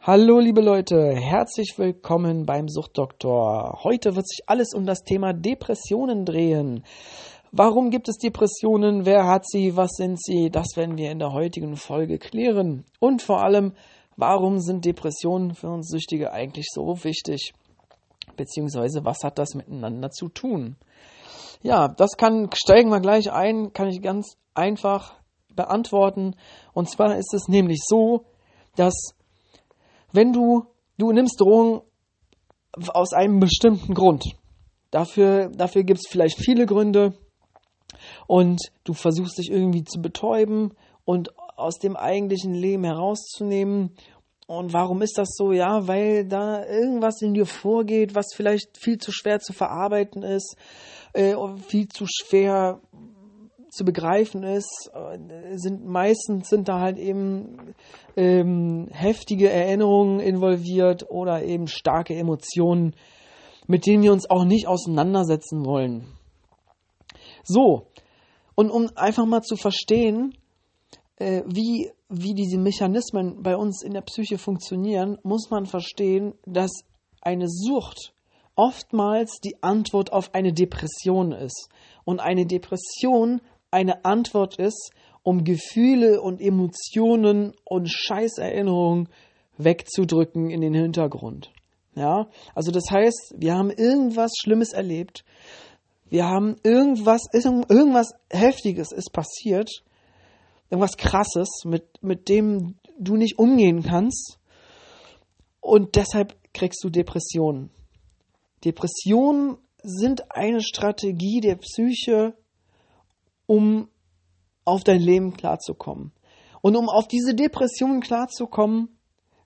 Hallo liebe Leute, herzlich willkommen beim Suchtdoktor. Heute wird sich alles um das Thema Depressionen drehen. Warum gibt es Depressionen? Wer hat sie? Was sind sie? Das werden wir in der heutigen Folge klären. Und vor allem, warum sind Depressionen für uns Süchtige eigentlich so wichtig? Beziehungsweise, was hat das miteinander zu tun? Ja, das kann, steigen wir gleich ein, kann ich ganz einfach beantworten. Und zwar ist es nämlich so, dass wenn du, du nimmst Drogen aus einem bestimmten Grund. Dafür, dafür gibt es vielleicht viele Gründe und du versuchst dich irgendwie zu betäuben und aus dem eigentlichen Leben herauszunehmen. Und warum ist das so? Ja, weil da irgendwas in dir vorgeht, was vielleicht viel zu schwer zu verarbeiten ist, äh, viel zu schwer zu begreifen ist, äh, sind meistens sind da halt eben ähm, heftige Erinnerungen involviert oder eben starke Emotionen, mit denen wir uns auch nicht auseinandersetzen wollen. So, und um einfach mal zu verstehen, äh, wie, wie diese Mechanismen bei uns in der Psyche funktionieren, muss man verstehen, dass eine Sucht oftmals die Antwort auf eine Depression ist. Und eine Depression eine Antwort ist, um Gefühle und Emotionen und Scheißerinnerungen wegzudrücken in den Hintergrund. Ja, also das heißt, wir haben irgendwas Schlimmes erlebt, wir haben irgendwas, irgendwas Heftiges ist passiert, irgendwas Krasses, mit, mit dem du nicht umgehen kannst und deshalb kriegst du Depressionen. Depressionen sind eine Strategie der Psyche, um auf dein Leben klarzukommen. Und um auf diese Depression klarzukommen,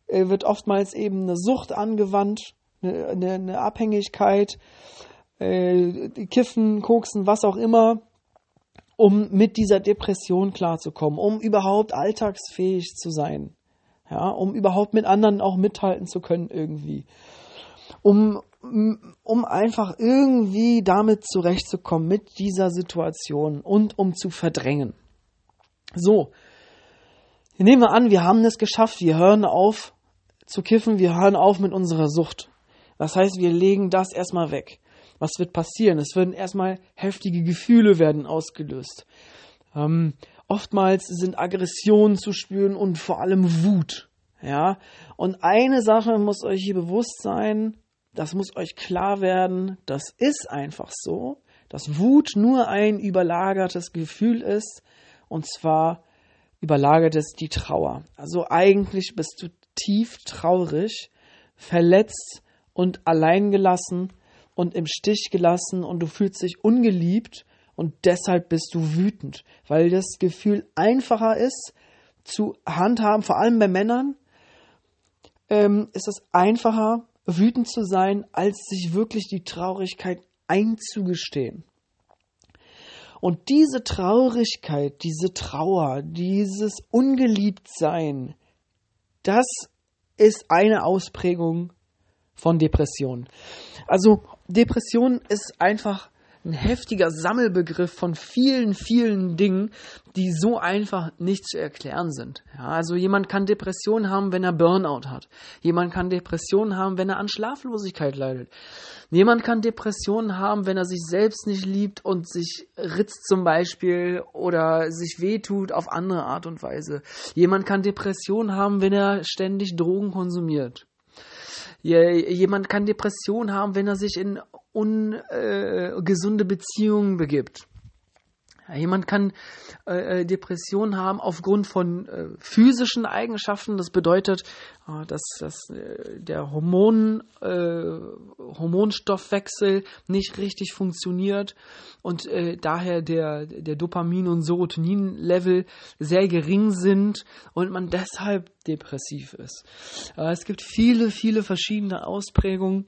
äh, wird oftmals eben eine Sucht angewandt, eine, eine, eine Abhängigkeit, äh, Kiffen, Koksen, was auch immer, um mit dieser Depression klarzukommen, um überhaupt alltagsfähig zu sein, ja, um überhaupt mit anderen auch mithalten zu können irgendwie, um um einfach irgendwie damit zurechtzukommen, mit dieser Situation und um zu verdrängen. So, nehmen wir an, wir haben es geschafft, wir hören auf zu kiffen, wir hören auf mit unserer Sucht. Das heißt, wir legen das erstmal weg. Was wird passieren? Es werden erstmal heftige Gefühle werden ausgelöst. Ähm, oftmals sind Aggressionen zu spüren und vor allem Wut. Ja, und eine Sache muss euch hier bewusst sein, das muss euch klar werden, das ist einfach so, dass Wut nur ein überlagertes Gefühl ist, und zwar überlagert es die Trauer. Also eigentlich bist du tief traurig, verletzt und alleingelassen und im Stich gelassen und du fühlst dich ungeliebt und deshalb bist du wütend, weil das Gefühl einfacher ist zu handhaben, vor allem bei Männern ähm, ist es einfacher wütend zu sein, als sich wirklich die Traurigkeit einzugestehen. Und diese Traurigkeit, diese Trauer, dieses Ungeliebtsein, das ist eine Ausprägung von Depression. Also Depression ist einfach ein heftiger Sammelbegriff von vielen, vielen Dingen, die so einfach nicht zu erklären sind. Ja, also jemand kann Depression haben, wenn er Burnout hat. Jemand kann Depression haben, wenn er an Schlaflosigkeit leidet. Jemand kann Depressionen haben, wenn er sich selbst nicht liebt und sich ritzt zum Beispiel oder sich wehtut auf andere Art und Weise. Jemand kann Depressionen haben, wenn er ständig Drogen konsumiert. Jemand kann Depression haben, wenn er sich in ungesunde äh, Beziehungen begibt. Jemand kann äh, äh, Depressionen haben aufgrund von äh, physischen Eigenschaften. Das bedeutet, äh, dass, dass äh, der Hormon, äh, Hormonstoffwechsel nicht richtig funktioniert und daher der, der Dopamin- und Serotonin-Level sehr gering sind und man deshalb depressiv ist. es gibt viele, viele verschiedene Ausprägungen.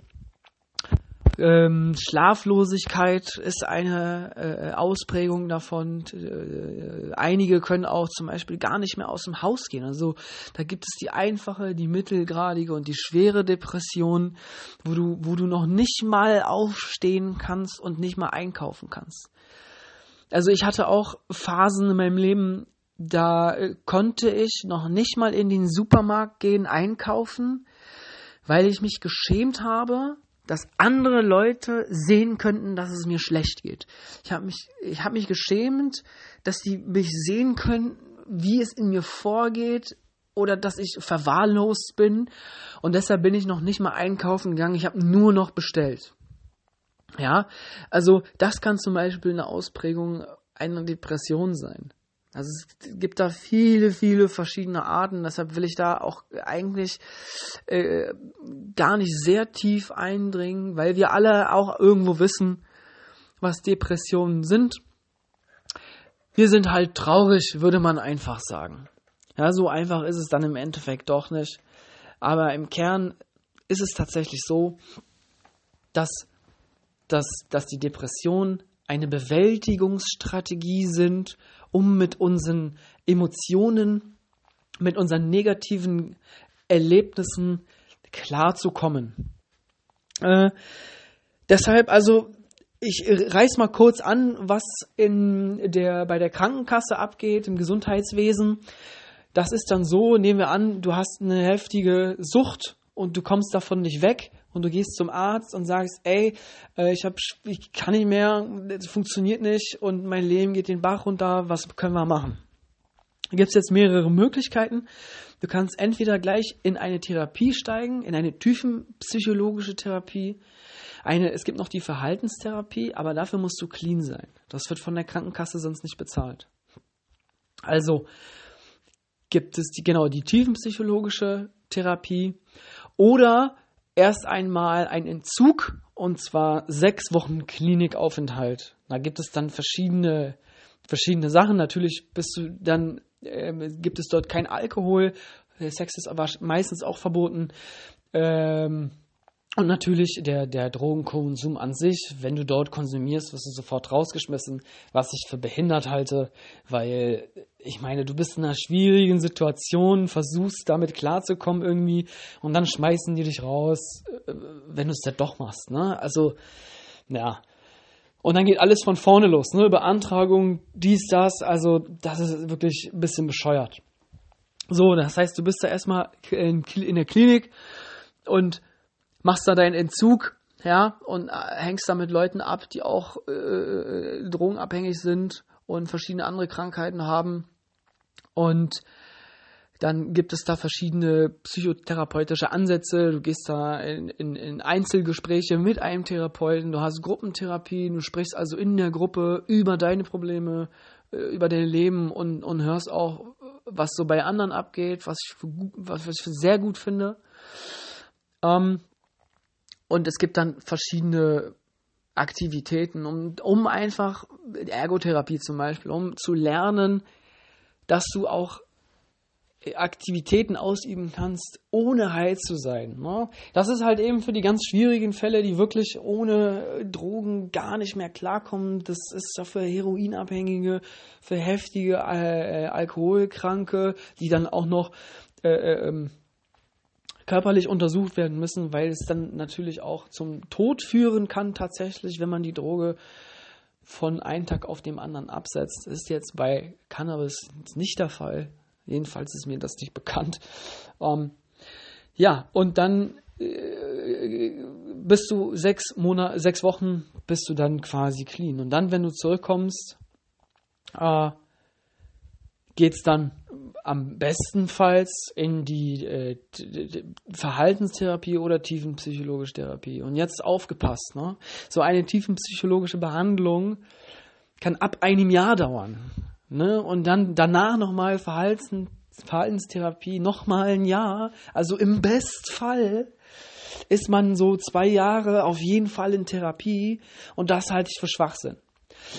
Ähm, Schlaflosigkeit ist eine äh, Ausprägung davon. Äh, einige können auch zum Beispiel gar nicht mehr aus dem Haus gehen. Also da gibt es die einfache, die mittelgradige und die schwere Depression, wo du, wo du noch nicht mal aufstehen kannst und nicht mal einkaufen kannst. Also ich hatte auch Phasen in meinem Leben, da äh, konnte ich noch nicht mal in den Supermarkt gehen einkaufen, weil ich mich geschämt habe, dass andere Leute sehen könnten, dass es mir schlecht geht. Ich habe mich, ich mich geschämt, dass die mich sehen können, wie es in mir vorgeht oder dass ich verwahrlost bin und deshalb bin ich noch nicht mal einkaufen gegangen. Ich habe nur noch bestellt. Ja, also das kann zum Beispiel eine Ausprägung einer Depression sein. Also es gibt da viele, viele verschiedene Arten. Deshalb will ich da auch eigentlich äh, gar nicht sehr tief eindringen, weil wir alle auch irgendwo wissen, was Depressionen sind. Wir sind halt traurig, würde man einfach sagen. Ja, so einfach ist es dann im Endeffekt doch nicht. Aber im Kern ist es tatsächlich so, dass, dass, dass die Depressionen eine Bewältigungsstrategie sind, um mit unseren Emotionen, mit unseren negativen Erlebnissen klarzukommen. Äh, deshalb also ich reiß mal kurz an, was in der, bei der Krankenkasse abgeht, im Gesundheitswesen. Das ist dann so, nehmen wir an, du hast eine heftige Sucht und du kommst davon nicht weg und du gehst zum Arzt und sagst, ey, äh, ich hab, ich kann nicht mehr, das funktioniert nicht und mein Leben geht den Bach runter, was können wir machen? Da gibt es jetzt mehrere Möglichkeiten. Du kannst entweder gleich in eine Therapie steigen, in eine tiefenpsychologische Therapie. Eine, es gibt noch die Verhaltenstherapie, aber dafür musst du clean sein. Das wird von der Krankenkasse sonst nicht bezahlt. Also gibt es die, genau die tiefenpsychologische Therapie oder erst einmal ein Entzug und zwar sechs Wochen Klinikaufenthalt. Da gibt es dann verschiedene, verschiedene Sachen. Natürlich bist du dann, äh, gibt es dort kein Alkohol. Sex ist aber meistens auch verboten. Ähm, und natürlich der, der Drogenkonsum an sich, wenn du dort konsumierst, wirst du sofort rausgeschmissen, was ich für behindert halte, weil ich meine, du bist in einer schwierigen Situation, versuchst damit klarzukommen irgendwie und dann schmeißen die dich raus, äh, wenn du es ja doch machst, ne? Also, ja. Und dann geht alles von vorne los, ne? Beantragung, dies, das, also das ist wirklich ein bisschen bescheuert. So, das heißt, du bist da erstmal in der Klinik und machst da deinen Entzug, ja, und äh, hängst da mit Leuten ab, die auch äh, äh, drogenabhängig sind und verschiedene andere Krankheiten haben. Und dann gibt es da verschiedene psychotherapeutische Ansätze. Du gehst da in, in, in, Einzelgespräche mit einem Therapeuten, du hast Gruppentherapie, du sprichst also in der Gruppe über deine Probleme, äh, über dein Leben und, und hörst auch, was so bei anderen abgeht, was ich, für, was ich für sehr gut finde. Ähm, und es gibt dann verschiedene Aktivitäten, um, um einfach Ergotherapie zum Beispiel, um zu lernen, dass du auch Aktivitäten ausüben kannst, ohne heil zu sein. Ne? Das ist halt eben für die ganz schwierigen Fälle, die wirklich ohne Drogen gar nicht mehr klarkommen. Das ist ja für Heroinabhängige, für heftige äh, Alkoholkranke, die dann auch noch äh, äh ähm, körperlich untersucht werden müssen, weil es dann natürlich auch zum Tod führen kann tatsächlich, wenn man die Droge von einem Tag auf den anderen absetzt. Ist jetzt bei Cannabis nicht der Fall. Jedenfalls ist mir das nicht bekannt. Ähm, ja, und dann äh, bist du sechs Monate, sechs Wochen bist du dann quasi clean. Und dann, wenn du zurückkommst, äh, geht es dann am bestenfalls in die äh, Verhaltenstherapie oder tiefenpsychologische Therapie. Und jetzt aufgepasst, ne? So eine tiefenpsychologische Behandlung kann ab einem Jahr dauern. Ne? Und dann danach nochmal Verhaltens, Verhaltenstherapie, nochmal ein Jahr. Also im Bestfall ist man so zwei Jahre auf jeden Fall in Therapie und das halte ich für Schwachsinn.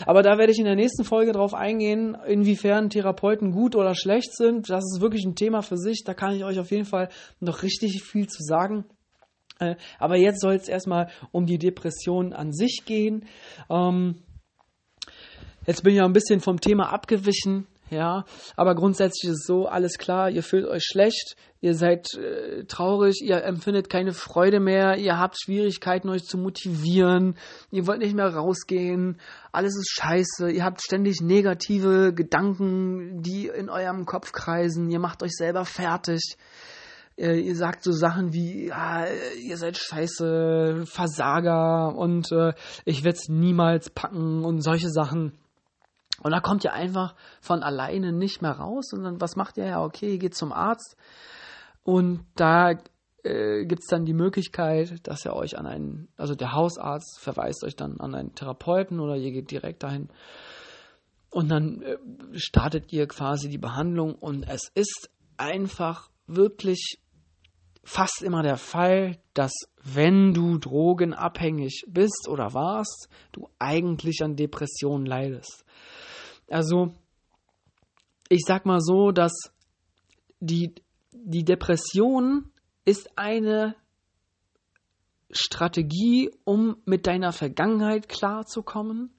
Aber da werde ich in der nächsten Folge drauf eingehen, inwiefern Therapeuten gut oder schlecht sind. Das ist wirklich ein Thema für sich. Da kann ich euch auf jeden Fall noch richtig viel zu sagen. Äh, aber jetzt soll es erstmal um die Depression an sich gehen. Ähm, jetzt bin ich ja ein bisschen vom Thema abgewichen. Ja, aber grundsätzlich ist so, alles klar, ihr fühlt euch schlecht, ihr seid äh, traurig, ihr empfindet keine Freude mehr, ihr habt Schwierigkeiten, euch zu motivieren, ihr wollt nicht mehr rausgehen, alles ist scheiße, ihr habt ständig negative Gedanken, die in eurem Kopf kreisen, ihr macht euch selber fertig. Äh, ihr sagt so Sachen wie, ja, ihr seid scheiße, Versager und äh, ich werde es niemals packen und solche Sachen. Und da kommt ihr einfach von alleine nicht mehr raus. Und dann, was macht ihr? Ja, okay, ihr geht zum Arzt. Und da äh, gibt es dann die Möglichkeit, dass er euch an einen, also der Hausarzt verweist euch dann an einen Therapeuten oder ihr geht direkt dahin. Und dann äh, startet ihr quasi die Behandlung und es ist einfach wirklich fast immer der Fall, dass wenn du drogenabhängig bist oder warst, du eigentlich an Depressionen leidest. Also, ich sag mal so, dass die, die Depression ist eine Strategie, um mit deiner Vergangenheit klarzukommen.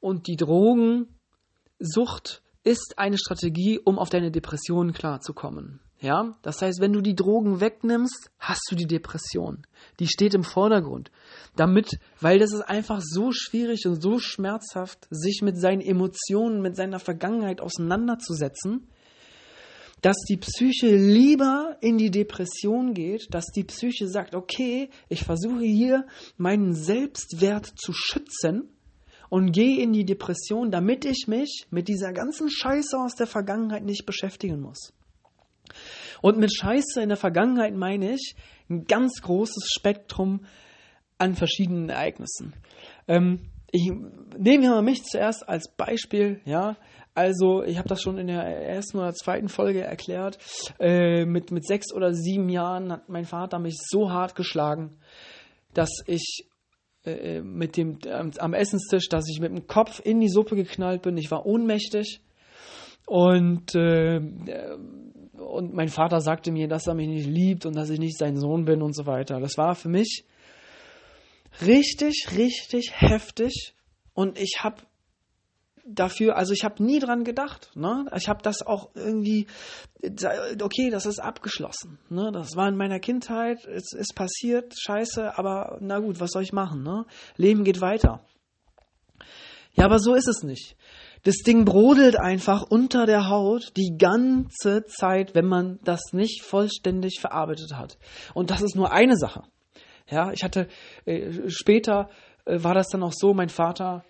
Und die Drogensucht ist eine Strategie, um auf deine Depression klarzukommen. Ja, das heißt, wenn du die Drogen wegnimmst, hast du die Depression. Die steht im Vordergrund. Damit, weil das ist einfach so schwierig und so schmerzhaft, sich mit seinen Emotionen, mit seiner Vergangenheit auseinanderzusetzen, dass die Psyche lieber in die Depression geht, dass die Psyche sagt, okay, ich versuche hier meinen Selbstwert zu schützen und gehe in die Depression, damit ich mich mit dieser ganzen Scheiße aus der Vergangenheit nicht beschäftigen muss. Und mit Scheiße in der Vergangenheit meine ich ein ganz großes Spektrum an verschiedenen Ereignissen. Ähm, ich nehme hier mal mich zuerst als Beispiel, ja. Also, ich habe das schon in der ersten oder zweiten Folge erklärt. Äh, mit, mit sechs oder sieben Jahren hat mein Vater mich so hart geschlagen, dass ich äh, mit dem äh, am Essenstisch, dass ich mit dem Kopf in die Suppe geknallt bin. Ich war ohnmächtig. Und äh, und mein Vater sagte mir, dass er mich nicht liebt und dass ich nicht sein Sohn bin und so weiter. Das war für mich richtig, richtig heftig und ich habe dafür, also ich habe nie dran gedacht. Ne? Ich habe das auch irgendwie, okay, das ist abgeschlossen. Ne? Das war in meiner Kindheit, es ist passiert, scheiße, aber na gut, was soll ich machen? Ne? Leben geht weiter. Ja, aber so ist es nicht. Das Ding brodelt einfach unter der Haut die ganze Zeit, wenn man das nicht vollständig verarbeitet hat. Und das ist nur eine Sache. Ja, ich hatte äh, später äh, war das dann auch so, mein Vater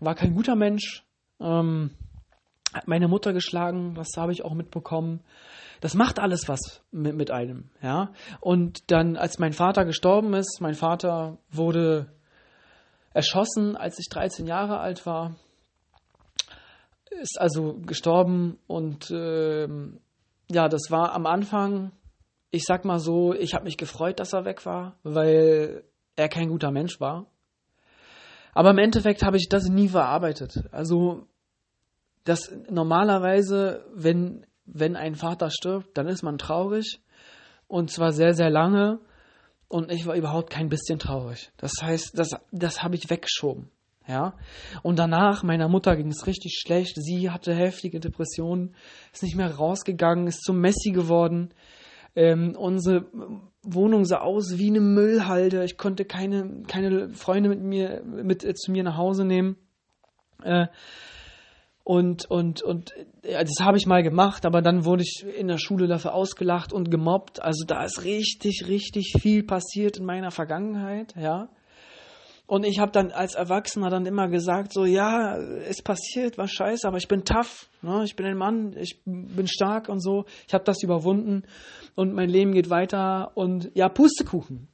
war kein guter Mensch, ähm, hat meine Mutter geschlagen, das habe ich auch mitbekommen. Das macht alles was mit, mit einem, ja. Und dann, als mein Vater gestorben ist, mein Vater wurde erschossen, als ich 13 Jahre alt war ist also gestorben und äh, ja, das war am Anfang, ich sag mal so, ich habe mich gefreut, dass er weg war, weil er kein guter Mensch war. Aber im Endeffekt habe ich das nie verarbeitet. Also das normalerweise, wenn wenn ein Vater stirbt, dann ist man traurig und zwar sehr sehr lange und ich war überhaupt kein bisschen traurig. Das heißt, das das habe ich weggeschoben. Ja. Und danach, meiner Mutter ging es richtig schlecht. Sie hatte heftige Depressionen, ist nicht mehr rausgegangen, ist zum Messi geworden. Ähm, unsere Wohnung sah aus wie eine Müllhalde. Ich konnte keine, keine Freunde mit mir, mit äh, zu mir nach Hause nehmen. Äh, und, und, und ja, das habe ich mal gemacht, aber dann wurde ich in der Schule dafür ausgelacht und gemobbt. Also da ist richtig, richtig viel passiert in meiner Vergangenheit, ja. Und ich habe dann als Erwachsener dann immer gesagt, so ja, es passiert, war scheiße, aber ich bin tough, ne? ich bin ein Mann, ich bin stark und so. Ich habe das überwunden und mein Leben geht weiter und ja, Pustekuchen.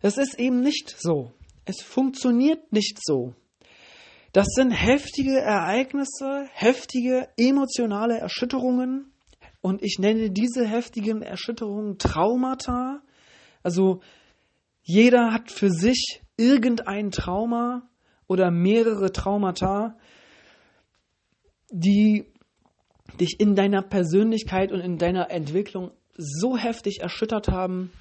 Das ist eben nicht so. Es funktioniert nicht so. Das sind heftige Ereignisse, heftige emotionale Erschütterungen und ich nenne diese heftigen Erschütterungen Traumata. Also jeder hat für sich irgendein Trauma oder mehrere Traumata, die dich in deiner Persönlichkeit und in deiner Entwicklung so heftig erschüttert haben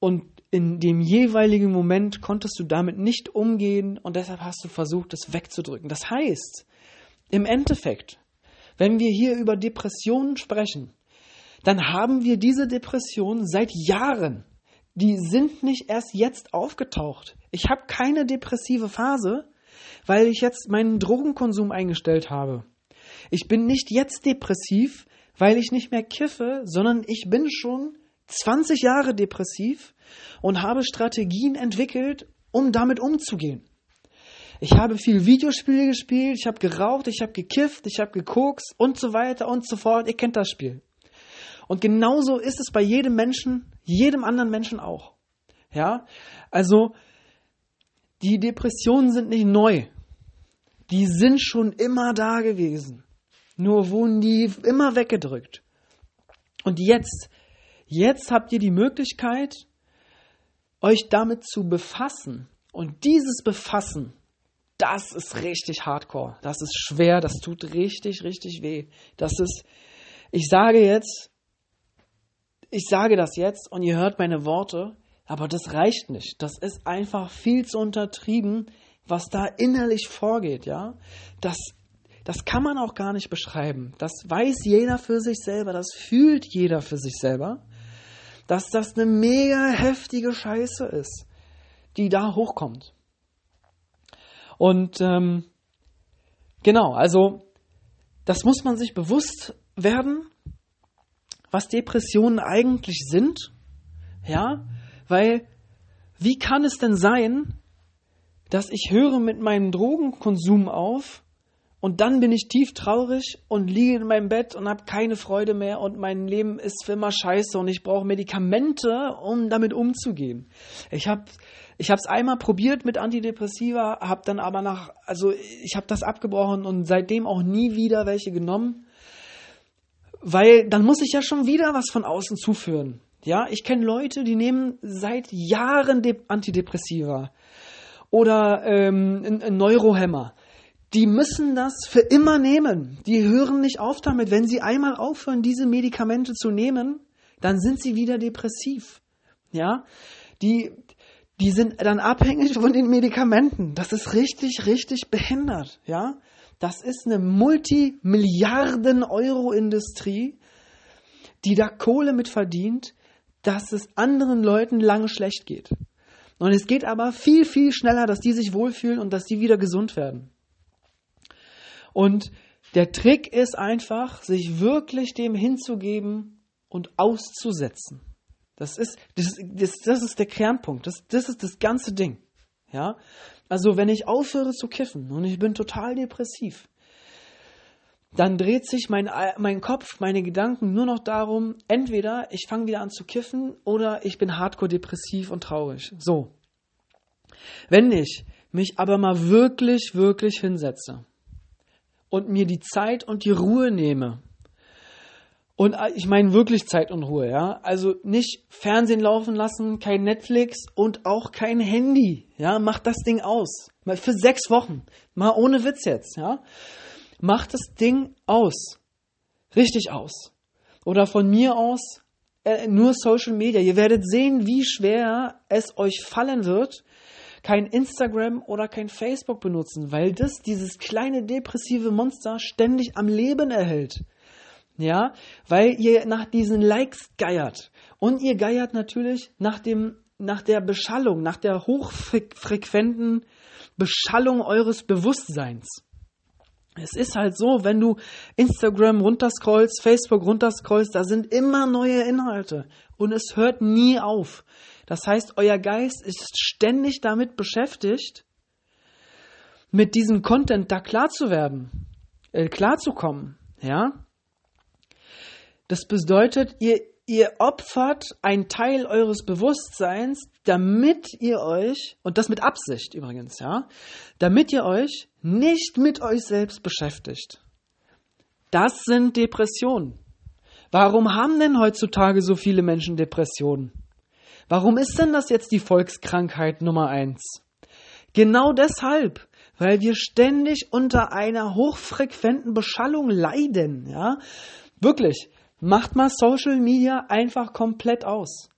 und in dem jeweiligen Moment konntest du damit nicht umgehen und deshalb hast du versucht, es wegzudrücken. Das heißt, im Endeffekt wenn wir hier über Depressionen sprechen, dann haben wir diese Depressionen seit Jahren. Die sind nicht erst jetzt aufgetaucht. Ich habe keine depressive Phase, weil ich jetzt meinen Drogenkonsum eingestellt habe. Ich bin nicht jetzt depressiv, weil ich nicht mehr kiffe, sondern ich bin schon 20 Jahre depressiv und habe Strategien entwickelt, um damit umzugehen. Ich habe viel Videospiele gespielt, ich habe geraucht, ich habe gekifft, ich habe gekokst und so weiter und so fort. Ihr kennt das Spiel. Und genauso ist es bei jedem Menschen, jedem anderen Menschen auch. Ja, also die Depressionen sind nicht neu. Die sind schon immer da gewesen. Nur wurden die immer weggedrückt. Und jetzt, jetzt habt ihr die Möglichkeit, euch damit zu befassen. Und dieses Befassen, das ist richtig hardcore. Das ist schwer, das tut richtig, richtig weh. Das ist, ich sage jetzt, ich sage das jetzt und ihr hört meine Worte, aber das reicht nicht. Das ist einfach viel zu untertrieben, was da innerlich vorgeht, ja. Das, das kann man auch gar nicht beschreiben. Das weiß jeder für sich selber, das fühlt jeder für sich selber, dass das eine mega heftige Scheiße ist, die da hochkommt. Und ähm, genau, also das muss man sich bewusst werden, was Depressionen eigentlich sind. Ja, weil wie kann es denn sein, dass ich höre mit meinem Drogenkonsum auf und dann bin ich tief traurig und liege in meinem Bett und habe keine Freude mehr und mein Leben ist für immer scheiße und ich brauche Medikamente, um damit umzugehen. Ich habe ich habe es einmal probiert mit Antidepressiva, habe dann aber nach, also ich habe das abgebrochen und seitdem auch nie wieder welche genommen, weil dann muss ich ja schon wieder was von außen zuführen. Ja, ich kenne Leute, die nehmen seit Jahren Antidepressiva oder ähm, ein Neurohemmer. Die müssen das für immer nehmen. Die hören nicht auf damit. Wenn sie einmal aufhören, diese Medikamente zu nehmen, dann sind sie wieder depressiv. Ja, die, die sind dann abhängig von den Medikamenten. Das ist richtig, richtig behindert, ja. Das ist eine Multimilliarden-Euro-Industrie, die da Kohle mit verdient, dass es anderen Leuten lange schlecht geht. Und es geht aber viel, viel schneller, dass die sich wohlfühlen und dass die wieder gesund werden. Und der Trick ist einfach, sich wirklich dem hinzugeben und auszusetzen. Das ist, das, das, das ist der Kernpunkt. Das, das ist das ganze Ding. Ja? Also, wenn ich aufhöre zu kiffen und ich bin total depressiv, dann dreht sich mein, mein Kopf, meine Gedanken nur noch darum, entweder ich fange wieder an zu kiffen oder ich bin hardcore depressiv und traurig. So. Wenn ich mich aber mal wirklich, wirklich hinsetze und mir die Zeit und die Ruhe nehme, und äh, ich meine wirklich Zeit und Ruhe, ja. Also nicht Fernsehen laufen lassen, kein Netflix und auch kein Handy, ja. Macht das Ding aus. Mal für sechs Wochen. Mal ohne Witz jetzt, ja. Macht das Ding aus. Richtig aus. Oder von mir aus äh, nur Social Media. Ihr werdet sehen, wie schwer es euch fallen wird, kein Instagram oder kein Facebook benutzen, weil das dieses kleine depressive Monster ständig am Leben erhält. Ja, weil ihr nach diesen Likes geiert. Und ihr geiert natürlich nach dem, nach der Beschallung, nach der hochfrequenten Beschallung eures Bewusstseins. Es ist halt so, wenn du Instagram runterscrollst, Facebook runterscrollst, da sind immer neue Inhalte und es hört nie auf. Das heißt, euer Geist ist ständig damit beschäftigt, mit diesem Content da klar zu werden, äh, klar zu kommen, ja? Das bedeutet, ihr, ihr opfert einen Teil eures Bewusstseins, damit ihr euch, und das mit Absicht übrigens, ja, damit ihr euch nicht mit euch selbst beschäftigt. Das sind Depressionen. Warum haben denn heutzutage so viele Menschen Depressionen? Warum ist denn das jetzt die Volkskrankheit Nummer eins? Genau deshalb, weil wir ständig unter einer hochfrequenten Beschallung leiden, ja? Wirklich. Macht mal Social Media einfach komplett aus.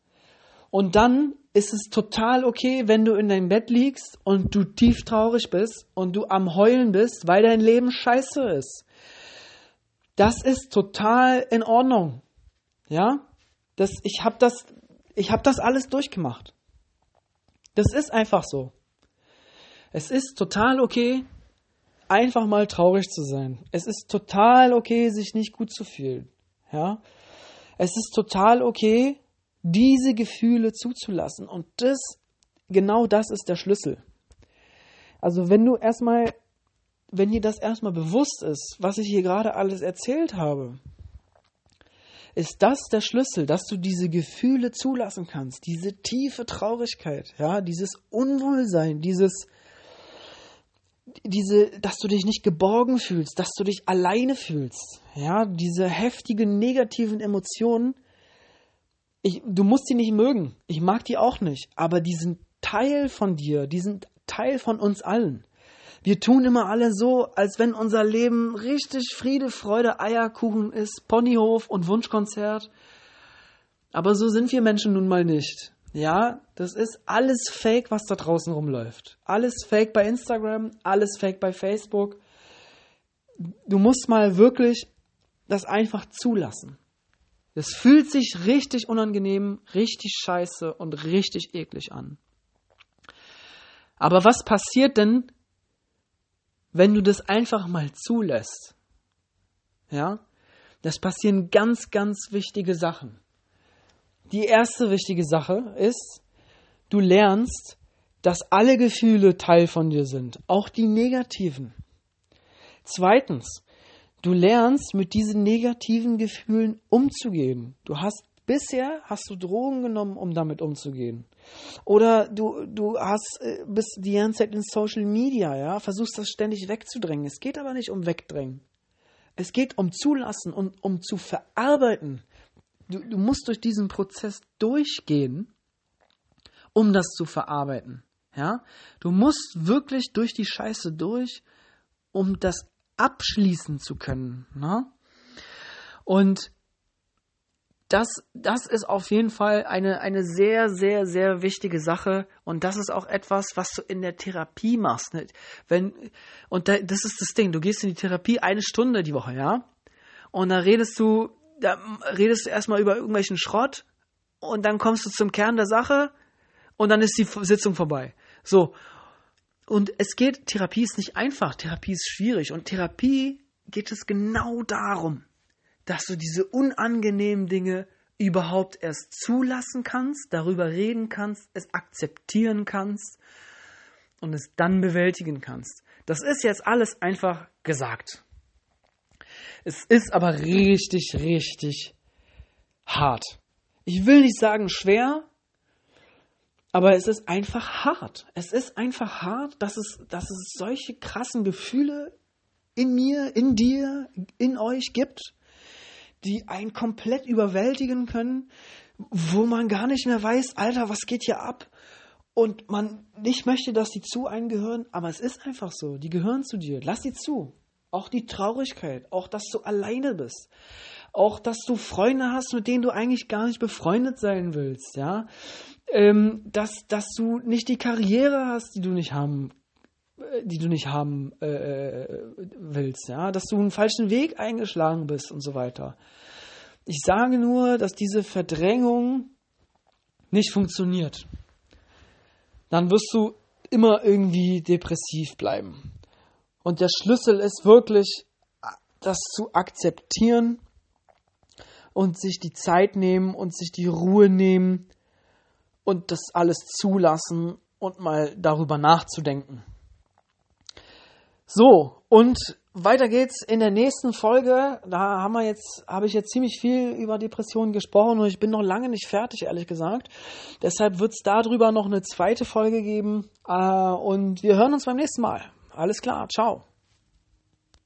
Und dann ist es total okay, wenn du in deinem Bett liegst und du tief traurig bist und du am Heulen bist, weil dein Leben scheiße ist. Das ist total in Ordnung. Ja? Das, ich habe das, ich hab das alles durchgemacht. Das ist einfach so. Es ist total okay, einfach mal traurig zu sein. Es ist total okay, sich nicht gut zu fühlen. Ja? Es ist total okay, diese Gefühle zuzulassen. Und das, genau das ist der Schlüssel. Also wenn du erstmal, wenn dir das erstmal bewusst ist, was ich hier gerade alles erzählt habe, ist das der Schlüssel, dass du diese Gefühle zulassen kannst, diese tiefe Traurigkeit, ja, dieses Unwohlsein, dieses, diese, dass du dich nicht geborgen fühlst, dass du dich alleine fühlst, ja, diese heftigen negativen Emotionen. Ich, du musst die nicht mögen. Ich mag die auch nicht. Aber die sind Teil von dir. Die sind Teil von uns allen. Wir tun immer alle so, als wenn unser Leben richtig Friede, Freude, Eierkuchen ist, Ponyhof und Wunschkonzert. Aber so sind wir Menschen nun mal nicht. Ja, das ist alles Fake, was da draußen rumläuft. Alles Fake bei Instagram, alles Fake bei Facebook. Du musst mal wirklich das einfach zulassen. Das fühlt sich richtig unangenehm, richtig scheiße und richtig eklig an. Aber was passiert denn, wenn du das einfach mal zulässt. Ja? Das passieren ganz, ganz wichtige Sachen. Die erste wichtige Sache ist, du lernst, dass alle Gefühle Teil von dir sind, auch die negativen. Zweitens, du lernst mit diesen negativen Gefühlen umzugehen. Du hast bisher hast du Drogen genommen, um damit umzugehen. Oder du, du hast, äh, bist die ganze Zeit in Social Media, ja, versuchst das ständig wegzudrängen. Es geht aber nicht um Wegdrängen. Es geht um Zulassen und um zu verarbeiten. Du, du musst durch diesen Prozess durchgehen, um das zu verarbeiten. Ja, du musst wirklich durch die Scheiße durch, um das abschließen zu können. Ne? Und das, das ist auf jeden Fall eine, eine sehr, sehr, sehr wichtige Sache. Und das ist auch etwas, was du in der Therapie machst. Ne? Wenn, und da, das ist das Ding. Du gehst in die Therapie eine Stunde die Woche, ja? Und da redest du, da redest du erstmal über irgendwelchen Schrott und dann kommst du zum Kern der Sache und dann ist die Sitzung vorbei. So. Und es geht, Therapie ist nicht einfach. Therapie ist schwierig. Und Therapie geht es genau darum dass du diese unangenehmen Dinge überhaupt erst zulassen kannst, darüber reden kannst, es akzeptieren kannst und es dann bewältigen kannst. Das ist jetzt alles einfach gesagt. Es ist aber richtig, richtig hart. Ich will nicht sagen schwer, aber es ist einfach hart. Es ist einfach hart, dass es, dass es solche krassen Gefühle in mir, in dir, in euch gibt die einen komplett überwältigen können, wo man gar nicht mehr weiß, Alter, was geht hier ab? Und man nicht möchte, dass die zu einem gehören, aber es ist einfach so, die gehören zu dir. Lass sie zu. Auch die Traurigkeit, auch dass du alleine bist. Auch dass du Freunde hast, mit denen du eigentlich gar nicht befreundet sein willst, ja. Ähm, dass, dass du nicht die Karriere hast, die du nicht haben die du nicht haben äh, äh, willst, ja, dass du einen falschen Weg eingeschlagen bist und so weiter. Ich sage nur, dass diese Verdrängung nicht funktioniert. Dann wirst du immer irgendwie depressiv bleiben. Und der Schlüssel ist wirklich, das zu akzeptieren und sich die Zeit nehmen und sich die Ruhe nehmen und das alles zulassen und mal darüber nachzudenken. So, und weiter geht's in der nächsten Folge. Da haben wir jetzt, habe ich jetzt ziemlich viel über Depressionen gesprochen und ich bin noch lange nicht fertig, ehrlich gesagt. Deshalb wird's darüber noch eine zweite Folge geben. Äh, und wir hören uns beim nächsten Mal. Alles klar, ciao.